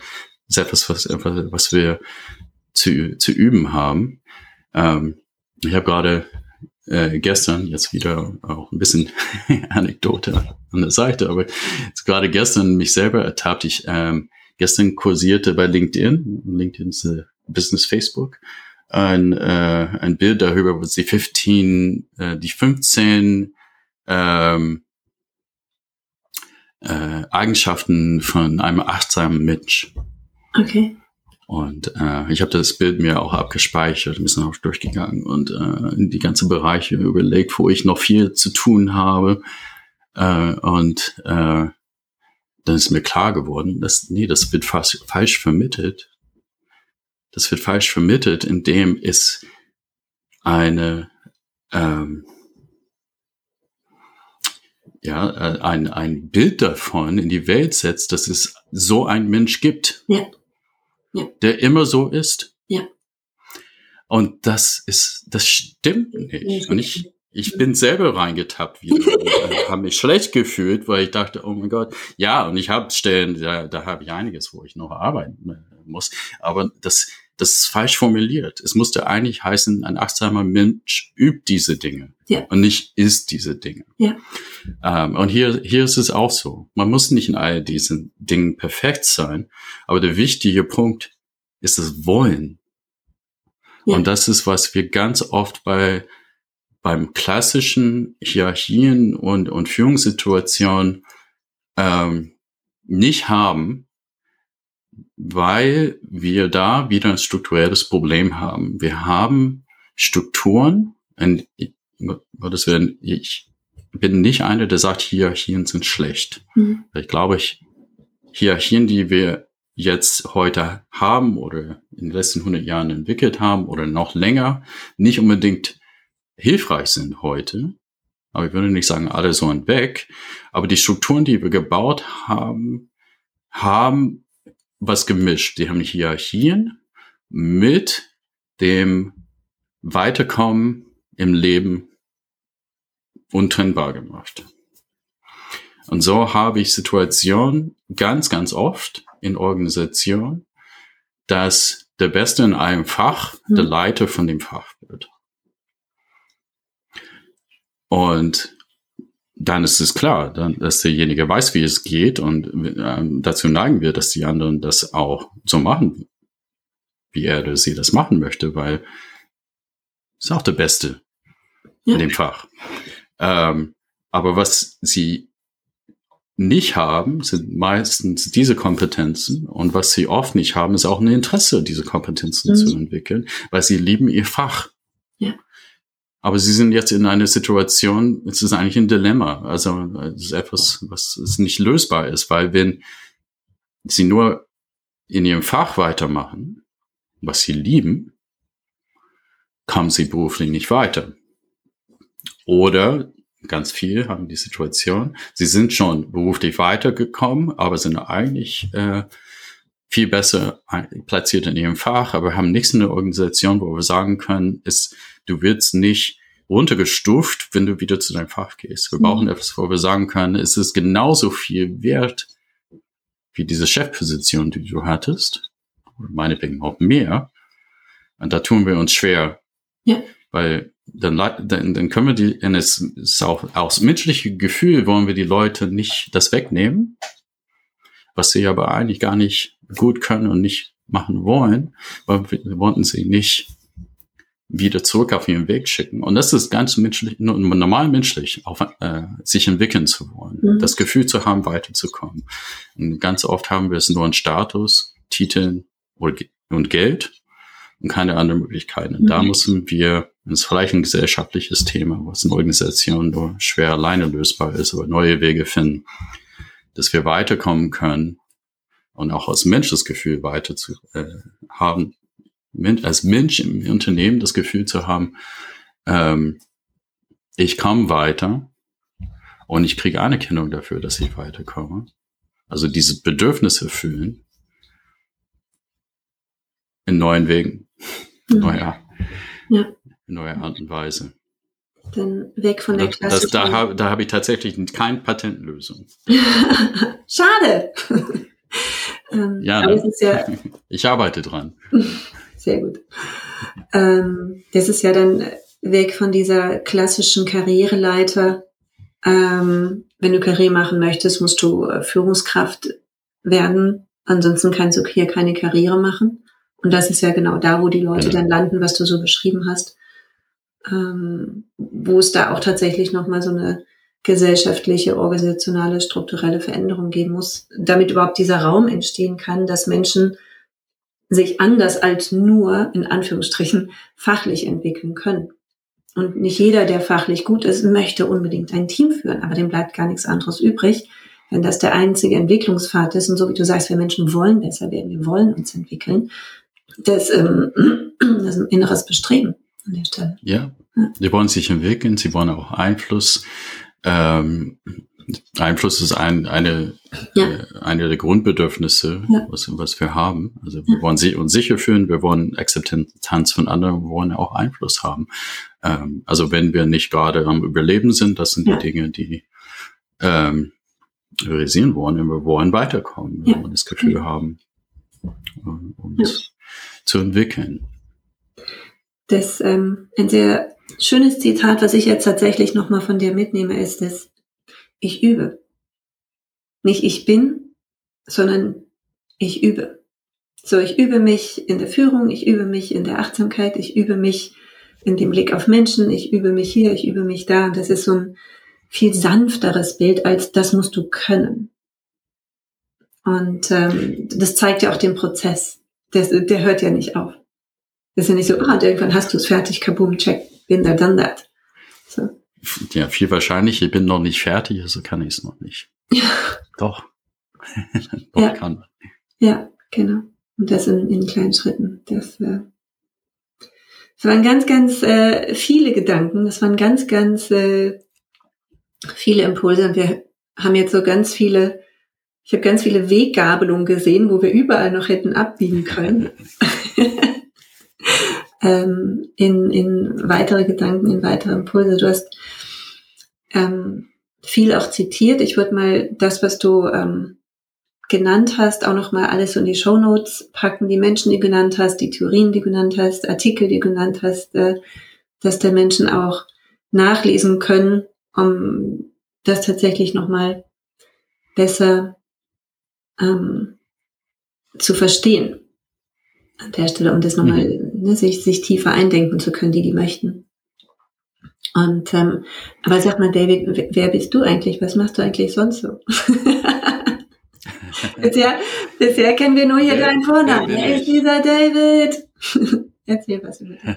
ist etwas, was, was wir zu, zu üben haben. Ähm, ich habe gerade äh, gestern, jetzt wieder auch ein bisschen Anekdote an der Seite, aber gerade gestern mich selber ertappt. Ich ähm, gestern kursierte bei LinkedIn, LinkedIn ist äh, Business Facebook, ein, äh, ein Bild darüber, wo die 15, äh, die 15 ähm, äh, Eigenschaften von einem achtsamen Mensch. Okay. Und äh, ich habe das Bild mir auch abgespeichert, ein bisschen auch durchgegangen und äh, in die ganze Bereiche überlegt, wo ich noch viel zu tun habe. Äh, und äh, dann ist mir klar geworden, dass nee, das wird fast falsch vermittelt das wird falsch vermittelt, indem es eine ähm, ja, äh, ein, ein Bild davon in die Welt setzt, dass es so ein Mensch gibt, ja. Ja. der immer so ist. Ja. Und das ist, das stimmt nicht. Und ich, ich bin selber reingetappt wieder und äh, habe mich schlecht gefühlt, weil ich dachte, oh mein Gott, ja, und ich habe Stellen, da, da habe ich einiges, wo ich noch arbeiten äh, muss. Aber das, das ist falsch formuliert. Es musste eigentlich heißen, ein achtsamer Mensch übt diese Dinge ja. und nicht ist diese Dinge. Ja. Ähm, und hier, hier ist es auch so. Man muss nicht in all diesen Dingen perfekt sein, aber der wichtige Punkt ist das Wollen. Ja. Und das ist, was wir ganz oft bei beim klassischen Hierarchien und, und Führungssituationen ähm, nicht haben, weil wir da wieder ein strukturelles Problem haben. Wir haben Strukturen, und Gottes Willen, ich bin nicht einer, der sagt, Hierarchien sind schlecht. Mhm. Ich glaube, ich, Hierarchien, die wir jetzt heute haben oder in den letzten 100 Jahren entwickelt haben oder noch länger, nicht unbedingt hilfreich sind heute. Aber ich würde nicht sagen, alle so ein weg. Aber die Strukturen, die wir gebaut haben, haben was gemischt. Die haben Hierarchien mit dem Weiterkommen im Leben untrennbar gemacht. Und so habe ich Situationen ganz, ganz oft in Organisationen, dass der Beste in einem Fach hm. der Leiter von dem Fach wird. Und dann ist es klar, dann, dass derjenige weiß, wie es geht und ähm, dazu neigen wir, dass die anderen das auch so machen, wie er oder sie das machen möchte, weil ist auch der Beste ja. in dem Fach. Ähm, aber was sie nicht haben, sind meistens diese Kompetenzen und was sie oft nicht haben, ist auch ein Interesse, diese Kompetenzen mhm. zu entwickeln, weil sie lieben ihr Fach. Aber sie sind jetzt in einer Situation, es ist eigentlich ein Dilemma. Also es ist etwas, was nicht lösbar ist, weil wenn sie nur in ihrem Fach weitermachen, was sie lieben, kommen sie beruflich nicht weiter. Oder ganz viel haben die Situation, sie sind schon beruflich weitergekommen, aber sind eigentlich äh, viel besser platziert in ihrem Fach, aber haben nichts in der Organisation, wo wir sagen können, ist, du wirst nicht runtergestuft, wenn du wieder zu deinem Fach gehst. Wir mhm. brauchen etwas, wo wir sagen können, es ist genauso viel wert wie diese Chefposition, die du hattest, meinetwegen auch mehr. Und da tun wir uns schwer. Ja. Weil dann, dann, dann können wir die, und es ist auch aus menschlichem Gefühl wollen wir die Leute nicht das wegnehmen, was sie aber eigentlich gar nicht gut können und nicht machen wollen, weil wir wollten sie nicht wieder zurück auf ihren Weg schicken. Und das ist ganz menschlich, normal menschlich, auf, äh, sich entwickeln zu wollen, mhm. das Gefühl zu haben, weiterzukommen. Und ganz oft haben wir es nur in Status, Titeln und Geld. und keine anderen Möglichkeiten. Und da mhm. müssen wir, das ist vielleicht ein gesellschaftliches Thema, was in Organisationen nur schwer alleine lösbar ist, aber neue Wege finden, dass wir weiterkommen können und auch als Mensch das Gefühl weiter zu äh, haben, als Mensch im Unternehmen das Gefühl zu haben, ähm, ich komme weiter und ich kriege Anerkennung dafür, dass ich weiterkomme. Also diese Bedürfnisse fühlen in neuen Wegen, mhm. neuer, ja. in neuer Art und Weise. Dann weg von der Klasse. da habe da hab ich tatsächlich keine Patentlösung. Schade. ähm, ja, ne? ja, ich arbeite dran. Sehr gut. Ähm, das ist ja dann weg von dieser klassischen Karriereleiter. Ähm, wenn du Karriere machen möchtest, musst du äh, Führungskraft werden. Ansonsten kannst du hier keine Karriere machen. Und das ist ja genau da, wo die Leute dann landen, was du so beschrieben hast. Ähm, wo es da auch tatsächlich nochmal so eine gesellschaftliche, organisationale, strukturelle Veränderung geben muss, damit überhaupt dieser Raum entstehen kann, dass Menschen sich anders als nur, in Anführungsstrichen, fachlich entwickeln können. Und nicht jeder, der fachlich gut ist, möchte unbedingt ein Team führen, aber dem bleibt gar nichts anderes übrig, wenn das der einzige Entwicklungspfad ist. Und so wie du sagst, wir Menschen wollen besser werden, wir wollen uns entwickeln. Das, ähm, das ist ein inneres Bestreben an der Stelle. Ja, ja. sie wollen sich entwickeln, sie wollen auch Einfluss. Ähm, Einfluss ist ein, eine, ja. äh, eine der Grundbedürfnisse, ja. was, was wir haben. Also wir ja. wollen sie uns sicher fühlen, wir wollen Akzeptanz von anderen, wir wollen auch Einfluss haben. Ähm, also wenn wir nicht gerade am Überleben sind, das sind die Dinge, die ähm, realisieren wollen und wir wollen weiterkommen, wir wollen das Gefühl haben, äh, uns zu entwickeln. Das ähm, ein sehr schönes Zitat, was ich jetzt tatsächlich nochmal von dir mitnehme, ist das ich übe. Nicht ich bin, sondern ich übe. So, ich übe mich in der Führung, ich übe mich in der Achtsamkeit, ich übe mich in dem Blick auf Menschen, ich übe mich hier, ich übe mich da. Das ist so ein viel sanfteres Bild als das musst du können. Und ähm, das zeigt ja auch den Prozess. Der, der hört ja nicht auf. Das ist ja nicht so, ah, irgendwann hast du es fertig, kabum, check, bin da, done that. Ja, viel wahrscheinlich, ich bin noch nicht fertig, also kann ich es noch nicht. Ja. Doch. Doch ja. kann man. Ja, genau. Und das in, in kleinen Schritten. Das, äh, das waren ganz, ganz äh, viele Gedanken. Das waren ganz, ganz äh, viele Impulse. Und wir haben jetzt so ganz viele, ich habe ganz viele Weggabelungen gesehen, wo wir überall noch hätten abbiegen können. ähm, in, in weitere Gedanken, in weitere Impulse. Du hast ähm, viel auch zitiert. Ich würde mal das, was du ähm, genannt hast, auch noch mal alles in die Show Notes packen. Die Menschen, die du genannt hast, die Theorien, die du genannt hast, Artikel, die du genannt hast, äh, dass der Menschen auch nachlesen können, um das tatsächlich noch mal besser ähm, zu verstehen an der Stelle, um das nochmal mhm ne, sich, sich tiefer eindenken zu können, die die möchten. Und ähm, aber sag mal, David, wer bist du eigentlich? Was machst du eigentlich sonst so? bisher, bisher kennen wir nur hier deinen Vornamen. Wer ist dieser David? Erzähl was über dich.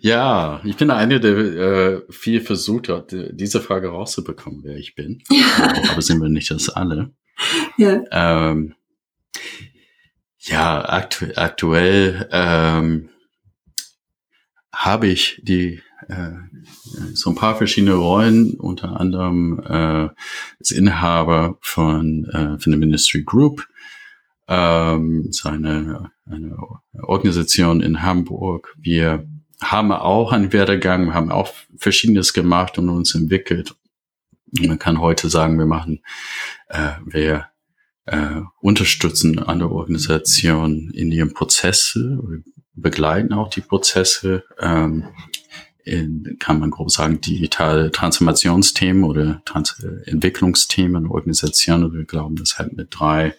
Ja, ich bin einer, der äh, viel versucht hat, diese Frage rauszubekommen, wer ich bin. Ja. Aber sind wir nicht das alle. Ja. Ähm, ja, aktu aktuell ähm, habe ich die äh, so ein paar verschiedene Rollen, unter anderem äh, als Inhaber von, äh, von der Ministry Group, ähm, seine eine Organisation in Hamburg. Wir haben auch einen Werdegang, haben auch Verschiedenes gemacht und uns entwickelt. Man kann heute sagen, wir machen, äh, wir äh, unterstützen andere Organisationen in ihren Prozesse, begleiten auch die Prozesse, ähm, in, kann man grob sagen, digitale Transformationsthemen oder Trans Entwicklungsthemen in Organisationen. Wir glauben, das hat mit drei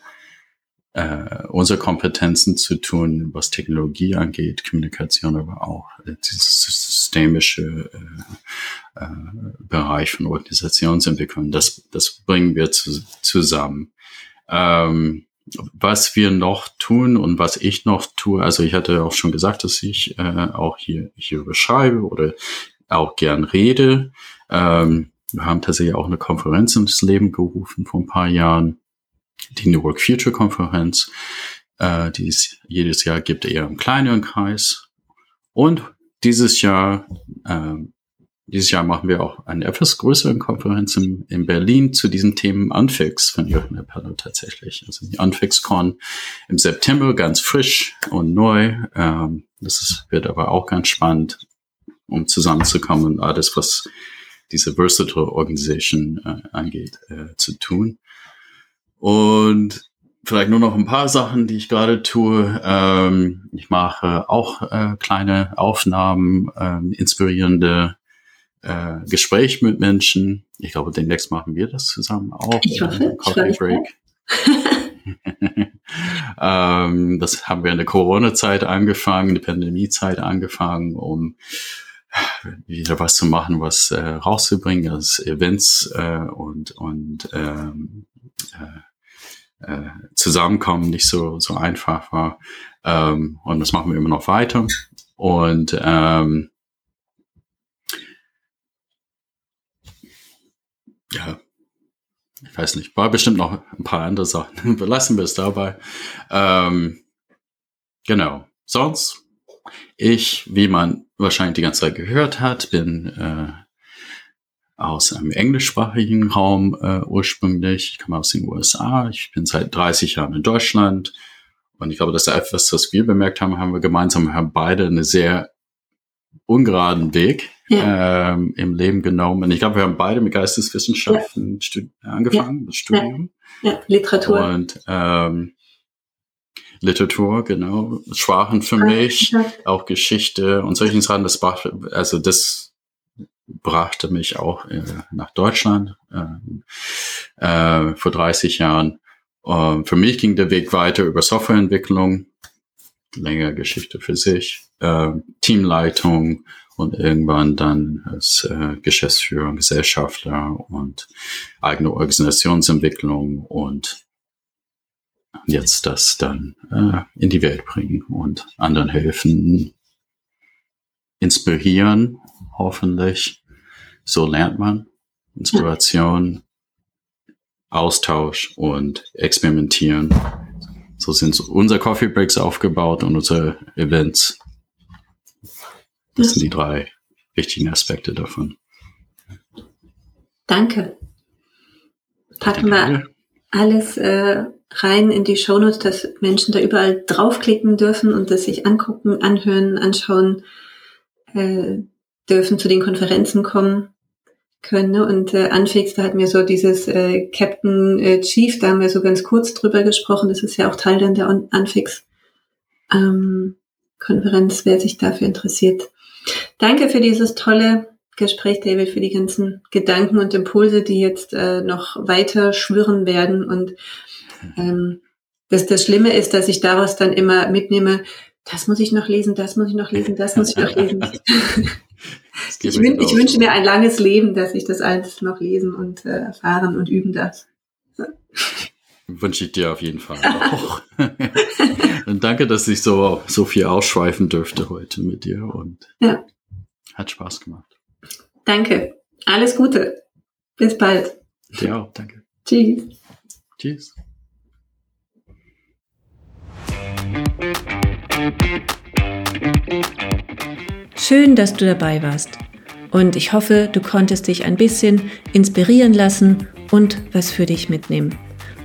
äh, unsere Kompetenzen zu tun, was Technologie angeht, Kommunikation, aber auch äh, dieses systemische äh, äh, Bereich von Organisationsentwicklung. Das, das bringen wir zu, zusammen. Ähm, was wir noch tun und was ich noch tue, also ich hatte auch schon gesagt, dass ich äh, auch hier, hier beschreibe oder auch gern rede. Ähm, wir haben tatsächlich auch eine Konferenz ins Leben gerufen vor ein paar Jahren, die New Work Future Konferenz, äh, die es jedes Jahr gibt, eher im kleineren Kreis. Und dieses Jahr ähm, dieses Jahr machen wir auch eine etwas größere Konferenz in, in Berlin zu diesen Themen Unfix von Jürgen Appello tatsächlich. Also die UnfixCon im September, ganz frisch und neu. Ähm, das ist, wird aber auch ganz spannend, um zusammenzukommen und alles, was diese Versatile Organization äh, angeht, äh, zu tun. Und vielleicht nur noch ein paar Sachen, die ich gerade tue. Ähm, ich mache auch äh, kleine Aufnahmen, äh, inspirierende äh, Gespräch mit Menschen. Ich glaube, demnächst machen wir das zusammen auch. Ich hoffe. Coffee Break. ähm, das haben wir in der Corona-Zeit angefangen, die Pandemie-Zeit angefangen, um wieder was zu machen, was äh, rauszubringen, als Events äh, und und ähm, äh, äh, Zusammenkommen nicht so so einfach war. Ähm, und das machen wir immer noch weiter. Und ähm, ja, ich weiß nicht, war bestimmt noch ein paar andere Sachen. Belassen wir es dabei. Ähm, genau. Sonst, ich, wie man wahrscheinlich die ganze Zeit gehört hat, bin äh, aus einem englischsprachigen Raum äh, ursprünglich. Ich komme aus den USA. Ich bin seit 30 Jahren in Deutschland. Und ich glaube, das ist etwas, was wir bemerkt haben, haben wir gemeinsam, haben beide eine sehr ungeraden Weg ja. ähm, im Leben genommen. Und ich glaube, wir haben beide mit Geisteswissenschaften ja. angefangen, das Studium. Ja. Literatur. Und ähm, Literatur, genau. Sprachen für mich, auch Geschichte und solche Sachen. Das brachte, also das brachte mich auch äh, nach Deutschland äh, äh, vor 30 Jahren. Uh, für mich ging der Weg weiter über Softwareentwicklung, längere Geschichte für sich, äh, Teamleitung und irgendwann dann als äh, Geschäftsführer, Gesellschafter und eigene Organisationsentwicklung und jetzt das dann äh, in die Welt bringen und anderen helfen, inspirieren, hoffentlich. So lernt man Inspiration, Austausch und Experimentieren. So sind unsere Coffee Breaks aufgebaut und unsere Events. Das sind die drei wichtigen Aspekte davon. Danke. Packen wir alles äh, rein in die Shownotes, dass Menschen da überall draufklicken dürfen und das sich angucken, anhören, anschauen äh, dürfen, zu den Konferenzen kommen können. Ne? Und äh, Anfix, da hatten wir so dieses äh, Captain äh, Chief, da haben wir so ganz kurz drüber gesprochen. Das ist ja auch Teil dann der Anfix ähm, Konferenz, wer sich dafür interessiert. Danke für dieses tolle Gespräch, David, für die ganzen Gedanken und Impulse, die jetzt äh, noch weiter schwirren werden. Und ähm, das, das Schlimme ist, dass ich daraus dann immer mitnehme, das muss ich noch lesen, das muss ich noch lesen, das muss ich noch lesen. ich, wün ich wünsche mir ein langes Leben, dass ich das alles noch lesen und äh, erfahren und üben darf. Wünsche ich dir auf jeden Fall auch. und danke, dass ich so, so viel ausschweifen dürfte heute mit dir und ja. Hat Spaß gemacht. Danke. Alles Gute. Bis bald. Dir auch. Danke. Tschüss. Tschüss. Schön, dass du dabei warst. Und ich hoffe, du konntest dich ein bisschen inspirieren lassen und was für dich mitnehmen.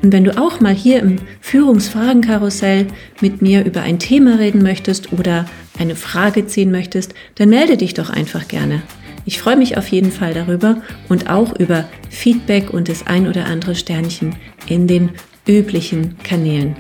Und wenn du auch mal hier im Führungsfragenkarussell mit mir über ein Thema reden möchtest oder eine Frage ziehen möchtest, dann melde dich doch einfach gerne. Ich freue mich auf jeden Fall darüber und auch über Feedback und das ein oder andere Sternchen in den üblichen Kanälen.